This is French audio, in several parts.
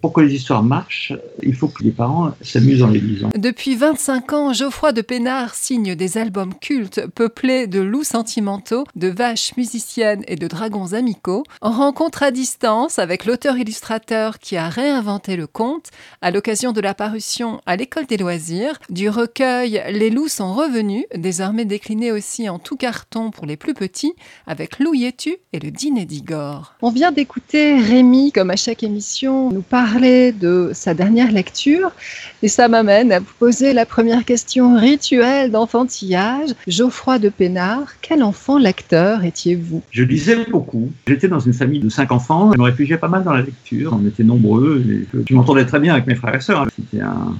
Pour que les histoires marchent, il faut que les parents s'amusent en les lisant. Depuis 25 ans, Geoffroy de Pénard signe des albums cultes peuplés de loups sentimentaux, de vaches musiciennes et de dragons amicaux, en rencontre à distance avec l'auteur-illustrateur qui a réinventé le conte à l'occasion de la parution à l'École des loisirs du recueil Les loups sont revenus, désormais décliné aussi en tout carton pour les plus petits, avec Loup Yetu et le dîner d'Igor. On vient d'écouter Rémi, comme à chaque émission, nous parle parler de sa dernière lecture et ça m'amène à vous poser la première question rituelle d'enfantillage. Geoffroy de Pénard, quel enfant lecteur étiez-vous? Je lisais beaucoup. J'étais dans une famille de cinq enfants. Je me réfugiais pas mal dans la lecture. On était nombreux. Et je m'entendais très bien avec mes frères et sœurs. C'était un,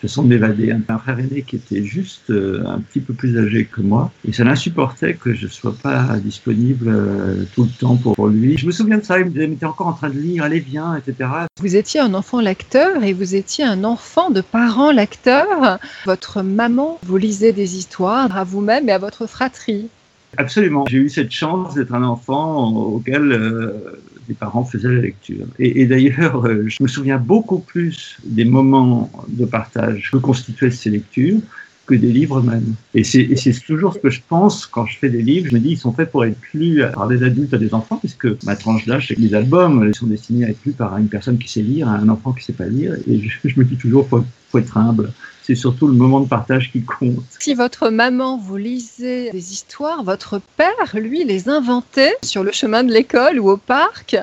façon de m'évader. Un frère aîné qui était juste euh, un petit peu plus âgé que moi. Et ça l'insupportait que je ne sois pas disponible euh, tout le temps pour lui. Je me souviens de ça, il était encore en train de lire, allez viens, etc. Vous étiez un enfant lecteur et vous étiez un enfant de parents lecteurs. Votre maman vous lisait des histoires à vous-même et à votre fratrie. Absolument. J'ai eu cette chance d'être un enfant auquel euh, parents faisaient la lecture. Et, d'ailleurs, euh, je me souviens beaucoup plus des moments de partage que constituaient ces lectures que des livres même. Et c'est toujours ce que je pense quand je fais des livres. Je me dis, ils sont faits pour être lus par des adultes à des enfants, puisque ma tranche d'âge, c'est que les albums ils sont destinés à être lus par une personne qui sait lire, un enfant qui sait pas lire. Et je, me dis toujours, faut être humble c'est surtout le moment de partage qui compte. Si votre maman vous lisait des histoires, votre père, lui, les inventait sur le chemin de l'école ou au parc.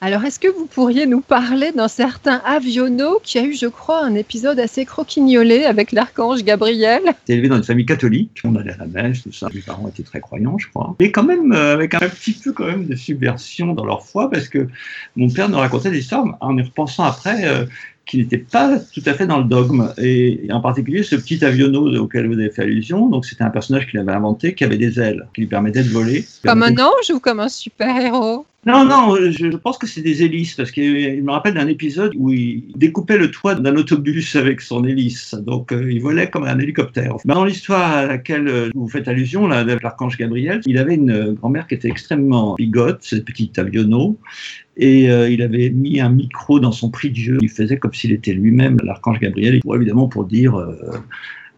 Alors, est-ce que vous pourriez nous parler d'un certain Aviono qui a eu, je crois, un épisode assez croquignolé avec l'archange Gabriel? J'étais élevé dans une famille catholique, on allait à la messe, tout ça. Mes parents étaient très croyants, je crois. Et quand même, euh, avec un petit peu quand même de subversion dans leur foi, parce que mon père nous racontait des histoires en y repensant après. Euh, qui n'était pas tout à fait dans le dogme. Et, en particulier, ce petit avionneau auquel vous avez fait allusion, donc c'était un personnage qu'il avait inventé, qui avait des ailes, qui lui permettait de voler. Comme un ange ou comme un super-héros? Non, non, je pense que c'est des hélices, parce qu'il me rappelle d'un épisode où il découpait le toit d'un autobus avec son hélice. Donc, euh, il volait comme un hélicoptère. Dans l'histoire à laquelle euh, vous faites allusion, là, avec l'archange Gabriel, il avait une grand-mère qui était extrêmement bigote, ce petit avionneau, et euh, il avait mis un micro dans son jeu. Il faisait comme s'il était lui-même l'archange Gabriel, évidemment pour dire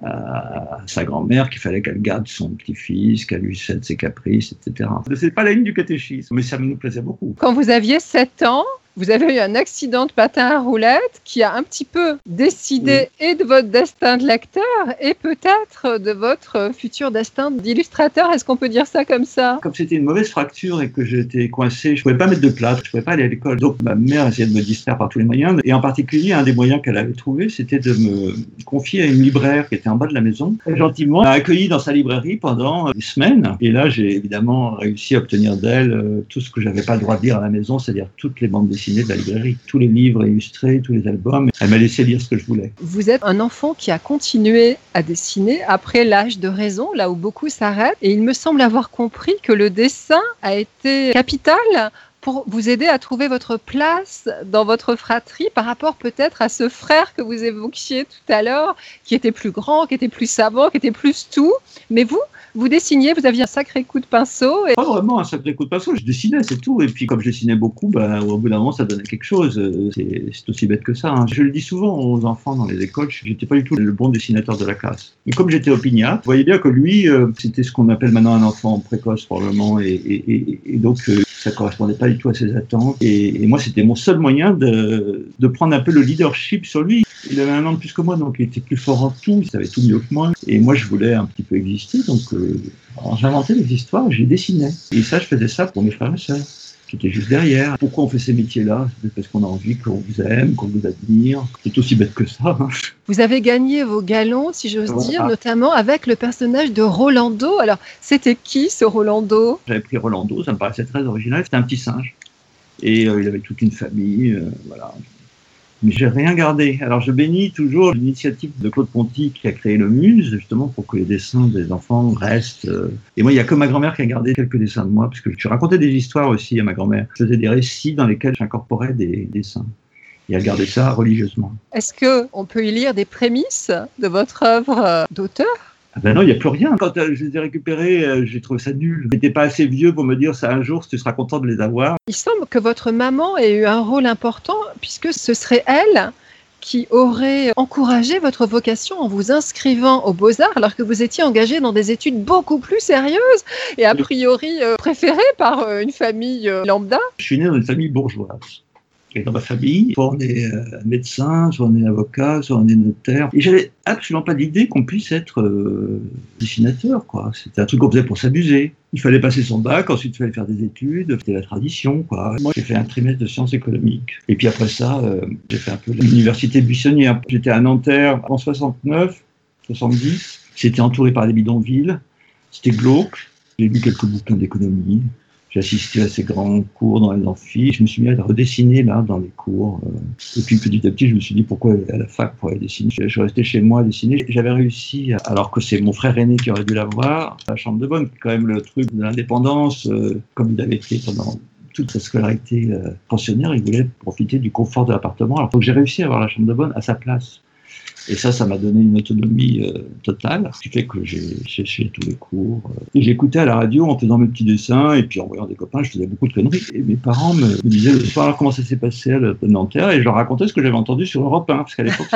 à sa grand-mère qu'il fallait qu'elle garde son petit-fils, qu'elle lui cède ses caprices, etc. C'est pas la ligne du catéchisme, mais ça nous plaisait beaucoup. Quand vous aviez 7 ans, vous avez eu un accident de patin à roulettes qui a un petit peu décidé et de votre destin de lecteur et peut-être de votre futur destin d'illustrateur. Est-ce qu'on peut dire ça comme ça? Comme c'était une mauvaise fracture et que j'étais coincé, je pouvais pas mettre de place, je pouvais pas aller à l'école. Donc ma mère essayait de me distraire par tous les moyens. Et en particulier, un des moyens qu'elle avait trouvé, c'était de me confier à une libraire qui était en bas de la maison. Et gentiment, m'a accueilli dans sa librairie pendant une semaine. Et là, j'ai évidemment réussi à obtenir d'elle euh, tout ce que j'avais pas le droit de lire à la maison, c'est-à-dire toutes les bandes dessinées de la librairie, tous les livres illustrés, tous les albums. Elle m'a laissé lire ce que je voulais. Vous êtes un enfant qui a continué à dessiner après l'âge de raison, là où beaucoup s'arrêtent. Et il me semble avoir compris que le dessin a été capital pour vous aider à trouver votre place dans votre fratrie par rapport peut-être à ce frère que vous évoquiez tout à l'heure, qui était plus grand, qui était plus savant, qui était plus tout. Mais vous, vous dessiniez, vous aviez un sacré coup de pinceau. Pas vraiment un sacré coup de pinceau, je dessinais, c'est tout. Et puis comme je dessinais beaucoup, ben, au bout d'un moment, ça donnait quelque chose. C'est aussi bête que ça. Hein. Je le dis souvent aux enfants dans les écoles, je n'étais pas du tout le bon dessinateur de la classe. Mais comme j'étais opiniâtre, vous voyez bien que lui, euh, c'était ce qu'on appelle maintenant un enfant précoce probablement. Et donc, euh, ça correspondait pas du tout à ses attentes. Et, moi, c'était mon seul moyen de, prendre un peu le leadership sur lui. Il avait un an de plus que moi, donc il était plus fort en tout, il savait tout mieux que moi. Et moi, je voulais un petit peu exister, donc euh, j'inventais des histoires, j'ai dessiné. Et ça, je faisais ça pour mes frères et sœurs qui étaient juste derrière. Pourquoi on fait ces métiers-là? C'est parce qu'on a envie qu'on vous aime, qu'on vous admire. C'est aussi bête que ça. Hein. Vous avez gagné vos galons, si j'ose dire, notamment avec le personnage de Rolando. Alors, c'était qui ce Rolando? J'avais pris Rolando, ça me paraissait très original. C'était un petit singe. Et euh, il avait toute une famille. Euh, voilà mais j'ai rien gardé. Alors je bénis toujours l'initiative de Claude Ponty qui a créé le Muse, justement pour que les dessins des enfants restent. Euh. Et moi, il n'y a que ma grand-mère qui a gardé quelques dessins de moi, parce que je racontais des histoires aussi à ma grand-mère. Je faisais des récits dans lesquels j'incorporais des dessins. Et elle gardait ça religieusement. Est-ce qu'on peut y lire des prémices de votre œuvre d'auteur? Ah ben non, il n'y a plus rien. Quand euh, je les ai récupérés, euh, j'ai trouvé ça nul. Je n'étais pas assez vieux pour me dire ça un jour, tu seras content de les avoir. Il semble que votre maman ait eu un rôle important puisque ce serait elle qui aurait encouragé votre vocation en vous inscrivant aux beaux-arts alors que vous étiez engagé dans des études beaucoup plus sérieuses et a priori euh, préférées par une famille lambda. Je suis né dans une famille bourgeoise. Et dans ma famille, soit on est euh, médecin, soit on est avocat, soit on est notaire. Et j'avais absolument pas d'idée qu'on puisse être euh, dessinateur, quoi. C'était un truc qu'on faisait pour s'amuser. Il fallait passer son bac, ensuite il fallait faire des études, c'était la tradition, quoi. Moi, j'ai fait un trimestre de sciences économiques. Et puis après ça, euh, j'ai fait un peu l'université buissonnière. J'étais à Nanterre en 69, 70. J'étais entouré par des bidonvilles. C'était glauque. J'ai lu quelques bouquins d'économie. J'ai assisté à ces grands cours dans les amphis. Je me suis mis à redessiner là dans les cours. euh. Et puis petit à petit, je me suis dit pourquoi à la fac pour aller dessiner. Je, je resté chez moi à dessiner. J'avais réussi, alors que c'est mon frère aîné qui aurait dû l'avoir, la chambre de bonne, quand même le truc de l'indépendance, euh, comme il avait été pendant toute sa scolarité euh, pensionnaire, il voulait profiter du confort de l'appartement. Alors donc j'ai réussi à avoir la chambre de bonne à sa place. Et ça, ça m'a donné une autonomie euh, totale, ce qui fait que j'ai séché tous les cours. euh, et j'écoutais à la radio en faisant mes petits dessins, et puis en voyant des copains, je faisais beaucoup de conneries. Et mes parents me, me disaient le soir comment ça s'est passé à Nanterre, et je leur racontais ce que j'avais entendu sur Europe 1, parce qu'à l'époque,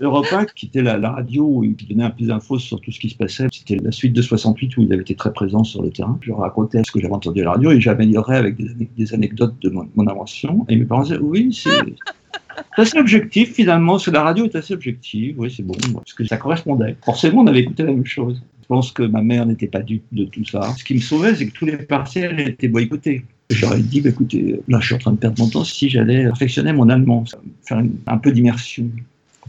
Europe 1, qui était la, radio où ils donnaient un peu d'infos sur tout ce qui se passait. C'était la suite de 68 où ils avaient été très présents sur le terrain. Je racontais ce que j'avais entendu à la radio et j'améliorais avec des anecdotes de mon, mon invention. Et mes parents disaient, oui, c'est c'est assez objectif finalement. Parce que la radio est assez objective. Oui, c'est bon. Parce que ça correspondait. Forcément, on avait écouté la même chose. Je pense que ma mère n'était pas du de tout ça. Ce qui me sauvait, c'est que tous les partiels étaient boycottés. J'aurais dit, bah, écoutez, là, je suis en train de perdre mon temps si j'allais perfectionner mon allemand, faire un peu d'immersion.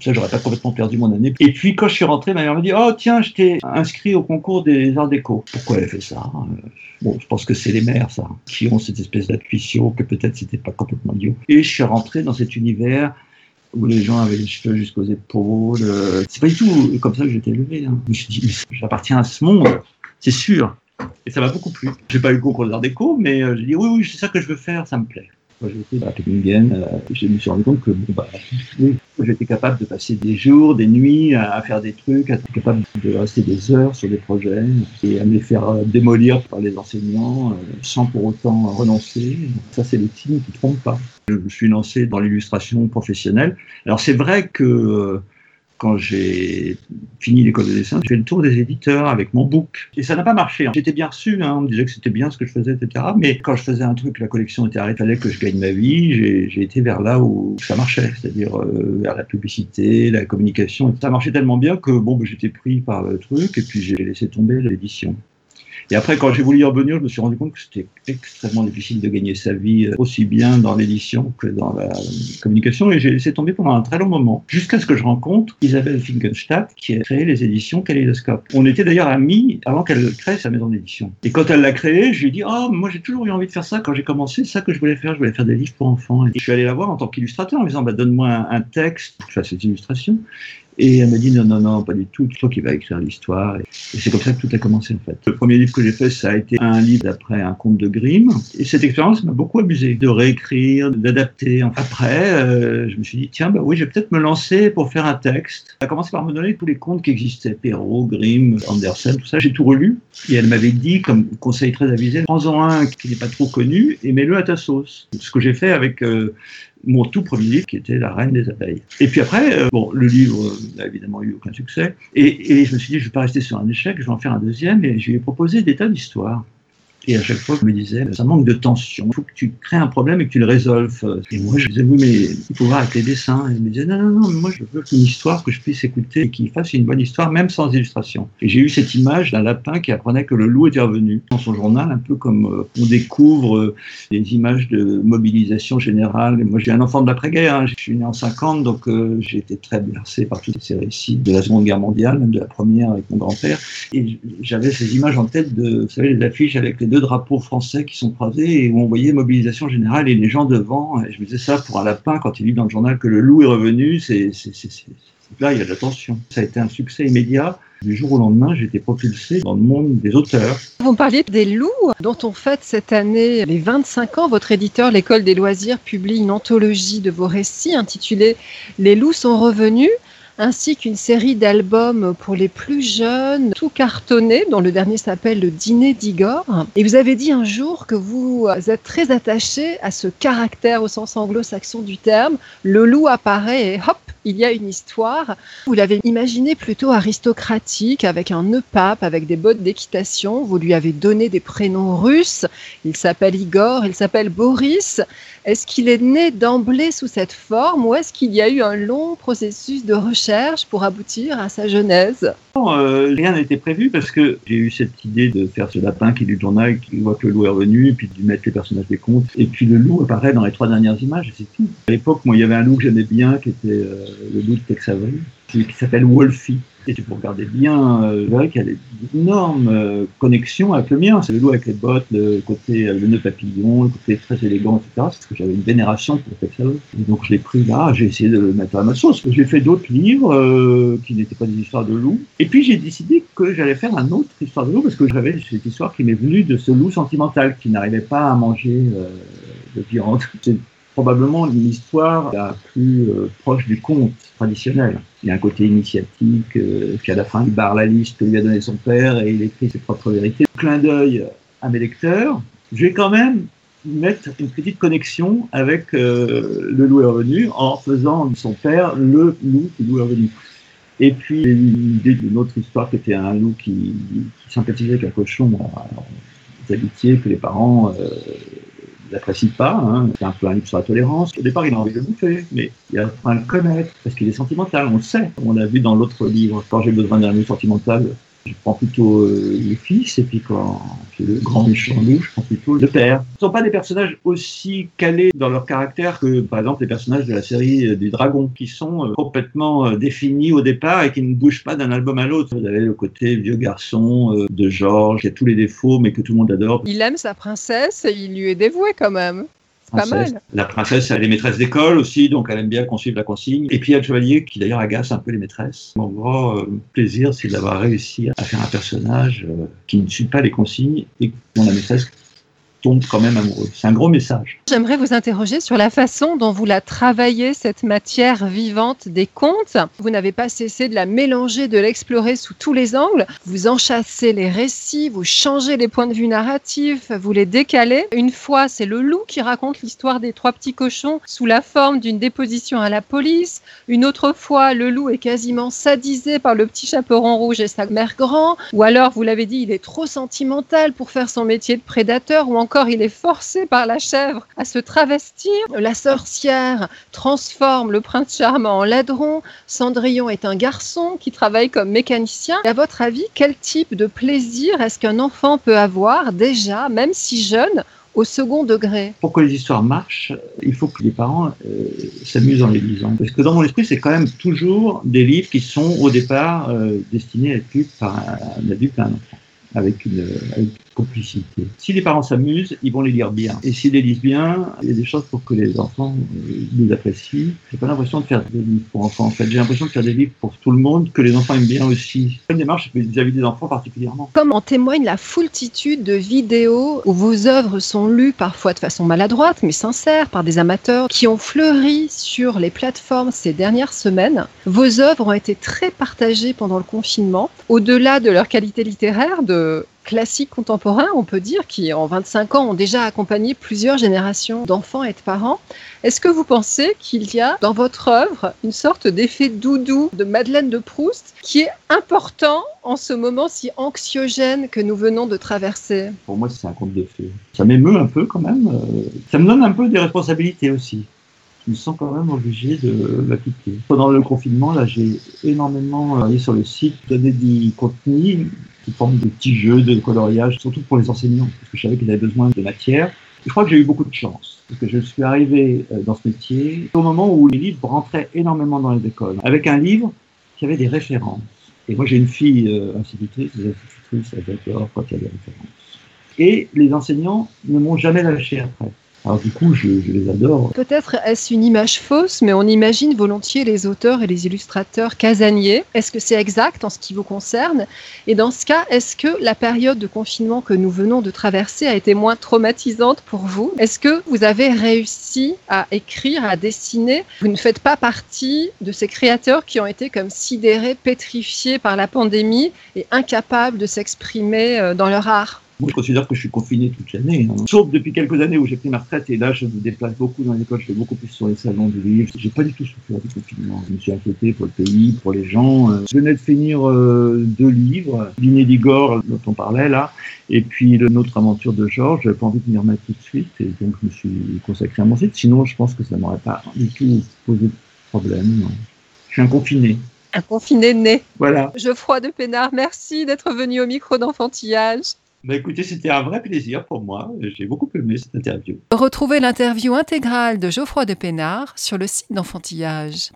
Ça, j'aurais pas complètement perdu mon année. Et puis, quand je suis rentré, ma mère m'a dit, oh, tiens, je t'ai inscrit au concours des arts déco. Pourquoi elle a fait ça Euh, Bon, je pense que c'est les mères, ça, qui ont cette espèce d'intuition que peut-être c'était pas complètement idiot. Et je suis rentré dans cet univers où les gens avaient les cheveux jusqu'aux épaules. euh, C'est pas du tout comme ça que j'étais élevé. hein. Je me suis dit, j'appartiens à ce monde, c'est sûr. Et ça m'a beaucoup plu. J'ai pas eu le concours d'art déco, mais euh, j'ai dit, oui, oui, c'est ça que je veux faire, ça me plaît. Quand j'étais à Tübingen, euh, je me suis compte que bon, bah, oui, j'étais capable de passer des jours, des nuits à, faire des trucs, à être capable de rester des heures sur des projets et à me les faire euh, démolir par les enseignants euh, sans pour autant renoncer. Ça, c'est le signe qui ne trompe pas. Je me suis lancé dans l'illustration professionnelle. Alors, c'est vrai que euh, quand j'ai fini l'école de dessin, j'ai fait le tour des éditeurs avec mon book. Et ça n'a pas marché. hein. J'étais bien reçu, hein. on me disait que c'était bien ce que je faisais, etc. Mais quand je faisais un truc, la collection était arrêtée, fallait que je gagne ma vie, j'ai été vers là où ça marchait, c'est-à-dire euh, vers la publicité, la communication. Ça marchait tellement bien que bon, bah, j'étais pris par le truc et puis j'ai laissé tomber l'édition. Et après, quand j'ai voulu y revenir, je me suis rendu compte que c'était extrêmement difficile de gagner sa vie euh, aussi bien dans l'édition que dans la communication. Et j'ai laissé tomber pendant un très long moment, jusqu'à ce que je rencontre Isabelle Finkenstadt, qui a créé les éditions Kaleidoscope. On était d'ailleurs amis avant qu'elle crée sa maison d'édition. Et quand elle l'a créée, je lui ai dit, oh, moi j'ai toujours eu envie de faire ça. Quand j'ai commencé, ça que je voulais faire. Je voulais faire des livres pour enfants. Et je suis allé la voir en tant qu'illustrateur en me disant, bah, donne-moi un texte pour que je fasse cette illustration. Et elle m'a dit non, non, non, pas du tout, c'est toi qui vas écrire l'histoire. Et c'est comme ça que tout a commencé en fait. Le premier livre que j'ai fait, ça a été un livre d'après un conte de Grimm. Et cette expérience m'a beaucoup amusé de réécrire, d'adapter. Après, euh, je me suis dit, tiens, bah oui, je vais peut-être me lancer pour faire un texte. Elle a commencé par me donner tous les contes qui existaient, Perrault, Grimm, Andersen, tout ça. J'ai tout relu. Et elle m'avait dit, comme conseil très avisé, prends-en un qui n'est pas trop connu et mets-le à ta sauce. Ce que j'ai fait avec euh, mon tout premier livre qui était La Reine des Abeilles. Et puis après, euh, bon, le livre n'a évidemment eu aucun succès. Et, et je me suis dit, je ne vais pas rester sur un échec, je vais en faire un deuxième. Et je lui ai proposé des tas d'histoires. Et à chaque fois, je me disais, ça manque de tension. Il faut que tu crées un problème et que tu le résolves. Et moi, je disais, oui, mais il faut voir avec les dessins. Et il me disait, non, non, non, mais moi, je veux une histoire que je puisse écouter et qui fasse une bonne histoire, même sans illustration. Et j'ai eu cette image d'un lapin qui apprenait que le loup était revenu dans son journal, un peu comme euh, on découvre euh, des images de mobilisation générale. Et moi, j'ai un enfant de l'après-guerre. hein. Je suis né en 50, donc euh, j'ai été très bercé par tous ces récits de la Seconde Guerre mondiale, même de la première avec mon grand-père. Et j'avais ces images en tête de, vous savez, les affiches avec les deux drapeaux français qui sont croisés et où on voyait mobilisation générale et les gens devant. Je me disais ça pour un lapin quand il lit dans le journal que le loup est revenu, c'est là il y a de la tension. Ça a été un succès immédiat. Du jour au lendemain, j'ai été propulsé dans le monde des auteurs. Vous parliez des loups dont on fête cette année les 25 ans. Votre éditeur, l'École des loisirs, publie une anthologie de vos récits intitulée Les loups sont revenus. Ainsi qu'une série d'albums pour les plus jeunes, tout cartonnés, dont le dernier s'appelle Le Dîner d'Igor. Et vous avez dit un jour que vous êtes très attaché à ce caractère au sens anglo-saxon du terme. Le loup apparaît et hop, il y a une histoire. Vous l'avez imaginé plutôt aristocratique, avec un nœud pape, avec des bottes d'équitation. Vous lui avez donné des prénoms russes. Il s'appelle Igor, il s'appelle Boris. Est-ce qu'il est né d'emblée sous cette forme ou est-ce qu'il y a eu un long processus de recherche pour aboutir à sa genèse euh, Rien été prévu parce que j'ai eu cette idée de faire ce lapin qui lit le journal, qui voit que le loup est revenu, et puis de mettre les personnages des contes. Et puis le loup apparaît dans les trois dernières images, c'est tout. À l'époque, moi, il y avait un loup que j'aimais bien, qui était euh, le loup de Tex qui s'appelle Wolfie. Et si vous regardez bien, euh, vous verrez qu'il y a des énormes euh, connexions avec le mien. C'est le loup avec les bottes, le côté euh, le nœud papillon, le côté très élégant, etc. Parce que j'avais une vénération pour Tex Avery. Et donc je l'ai pris là, j'ai essayé de le mettre à ma sauce. J'ai fait d'autres livres qui n'étaient pas des histoires de loup. Et puis j'ai décidé que j'allais faire un autre histoire de loup parce que j'avais cette histoire qui m'est venue de ce loup sentimental qui n'arrivait pas à manger de viande probablement l'histoire la plus euh, proche du conte traditionnel. Il y a un côté initiatique, euh, puis à la fin, il barre la liste que lui a donné son père et il écrit ses propres vérités. Clin d'œil à mes lecteurs. Je vais quand même mettre une petite connexion avec euh, le loup est revenu en faisant de son père le loup qui loup est revenu. Et puis l'idée d'une autre histoire qui était un loup qui, qui sympathisait avec un cochon, amitiés que les parents n'apprécie pas. Hein. C'est un peu un livre sur la tolérance. Au départ, il a envie de le bouffer, mais il a à le connaître parce qu'il est sentimental. On le sait. On l'a vu dans l'autre livre. Quand j'ai besoin d'un livre sentimental, je prends plutôt euh, le fils, et puis quand c'est le grand méchant loup, je prends plutôt le père. Ce ne sont pas des personnages aussi calés dans leur caractère que, par exemple, les personnages de la série euh, des dragons, qui sont euh, complètement définis au départ et qui ne bougent pas d'un album à l'autre. Vous avez le côté vieux garçon de Georges, qui a tous les défauts, mais que tout le monde adore. Il aime sa princesse et il lui est dévoué quand même. La princesse, elle est maîtresse d'école aussi, donc elle aime bien qu'on suive la consigne. Et puis il y a le chevalier qui d'ailleurs agace un peu les maîtresses. Mon grand euh, plaisir, c'est d'avoir réussi à faire un personnage euh, qui ne suit pas les consignes et dont la maîtresse tombe quand même amoureux. C'est un gros message. J'aimerais vous interroger sur la façon dont vous la travaillez, cette matière vivante des contes. Vous n'avez pas cessé de la mélanger, de l'explorer sous tous les angles. Vous enchâssez les récits, vous changez les points de vue narratifs, vous les décalez. Une fois, c'est le loup qui raconte l'histoire des trois petits cochons sous la forme d'une déposition à la police. Une autre fois, le loup est quasiment sadisé par le petit chaperon rouge et sa mère grand. Ou alors, vous l'avez dit, il est trop sentimental pour faire son métier de prédateur ou encore il est forcé par la chèvre à se travestir. La sorcière transforme le prince charmant en ladron. Cendrillon est un garçon qui travaille comme mécanicien. à votre avis, quel type de plaisir est-ce qu'un enfant peut avoir déjà, même si jeune, au second degré? Pour que les histoires marchent, il faut que les parents euh, s'amusent en les lisant. Parce que dans mon esprit, c'est quand même toujours des livres qui sont au départ euh, destinés à être lus par un adulte et un enfant avec une, complicité. Si les parents s'amusent, ils vont les lire bien. Et s'ils les lisent bien, il y a des choses pour que les enfants euh, nous apprécient. J'ai pas l'impression de faire des livres pour enfants. En fait, j'ai l'impression de faire des livres pour tout le monde, que les enfants aiment bien aussi. C'est une démarche vis-à-vis des enfants particulièrement. Comme en témoigne la foultitude de vidéos où vos œuvres sont lues parfois de façon maladroite, mais sincère, par des amateurs qui ont fleuri sur les plateformes ces dernières semaines, vos œuvres ont été très partagées pendant le confinement. Au-delà de leur qualité littéraire, de classiques contemporains, on peut dire, qui en 25 ans ont déjà accompagné plusieurs générations d'enfants et de parents. Est-ce que vous pensez qu'il y a dans votre œuvre une sorte d'effet doudou de Madeleine de Proust qui est important en ce moment si anxiogène que nous venons de traverser? Pour moi, c'est un conte de fées. Ça m'émeut un peu quand même. Euh, ça me donne un peu des responsabilités aussi je me sens quand même obligé de l'appliquer. Pendant le confinement, là, j'ai énormément allé sur le site, donné du contenu sous forme de petits jeux, de coloriage, surtout pour les enseignants, parce que je savais qu'ils avaient besoin de matière. je crois que j'ai eu beaucoup de chance, parce que je suis arrivé euh, dans ce métier au moment où les livres rentraient énormément dans les écoles, avec un livre qui avait des références. Et moi, j'ai une fille euh, institutrice, des institutrices, elle adore quand il y a des références. Et les enseignants ne m'ont jamais lâché après. Alors du coup, je, les adore. Peut-être est-ce une image fausse, mais on imagine volontiers les auteurs et les illustrateurs casaniers. Est-ce que c'est exact en ce qui vous concerne? Et dans ce cas, est-ce que la période de confinement que nous venons de traverser a été moins traumatisante pour vous? Est-ce que vous avez réussi à écrire, à dessiner? Vous ne faites pas partie de ces créateurs qui ont été comme sidérés, pétrifiés par la pandémie et incapables de s'exprimer euh, dans leur art? Moi, je considère que je suis confiné toute l'année. Hein. Sauf depuis quelques années où j'ai pris ma retraite et là, je me déplace beaucoup dans l'école, je fais beaucoup plus sur les salons du livre. J'ai pas du tout souffert du confinement. Je me suis inquiété pour le pays, pour les gens. Euh, je venais de finir euh, deux livres, d'Igor, dont on parlait là, et puis Notre aventure de Georges. J'avais pas envie de m'y remettre tout de suite et donc je me suis consacré à mon site. Sinon, je pense que ça m'aurait pas du tout posé de problème. Je suis un confiné. Un confiné né. Voilà. Geoffroy de Pénard, merci d'être venu au micro d'enfantillage. Bah écoutez, c'était un vrai plaisir pour moi. J'ai beaucoup aimé cette interview. Retrouvez l'interview intégrale de Geoffroy de Pénard sur le site d'enfantillage.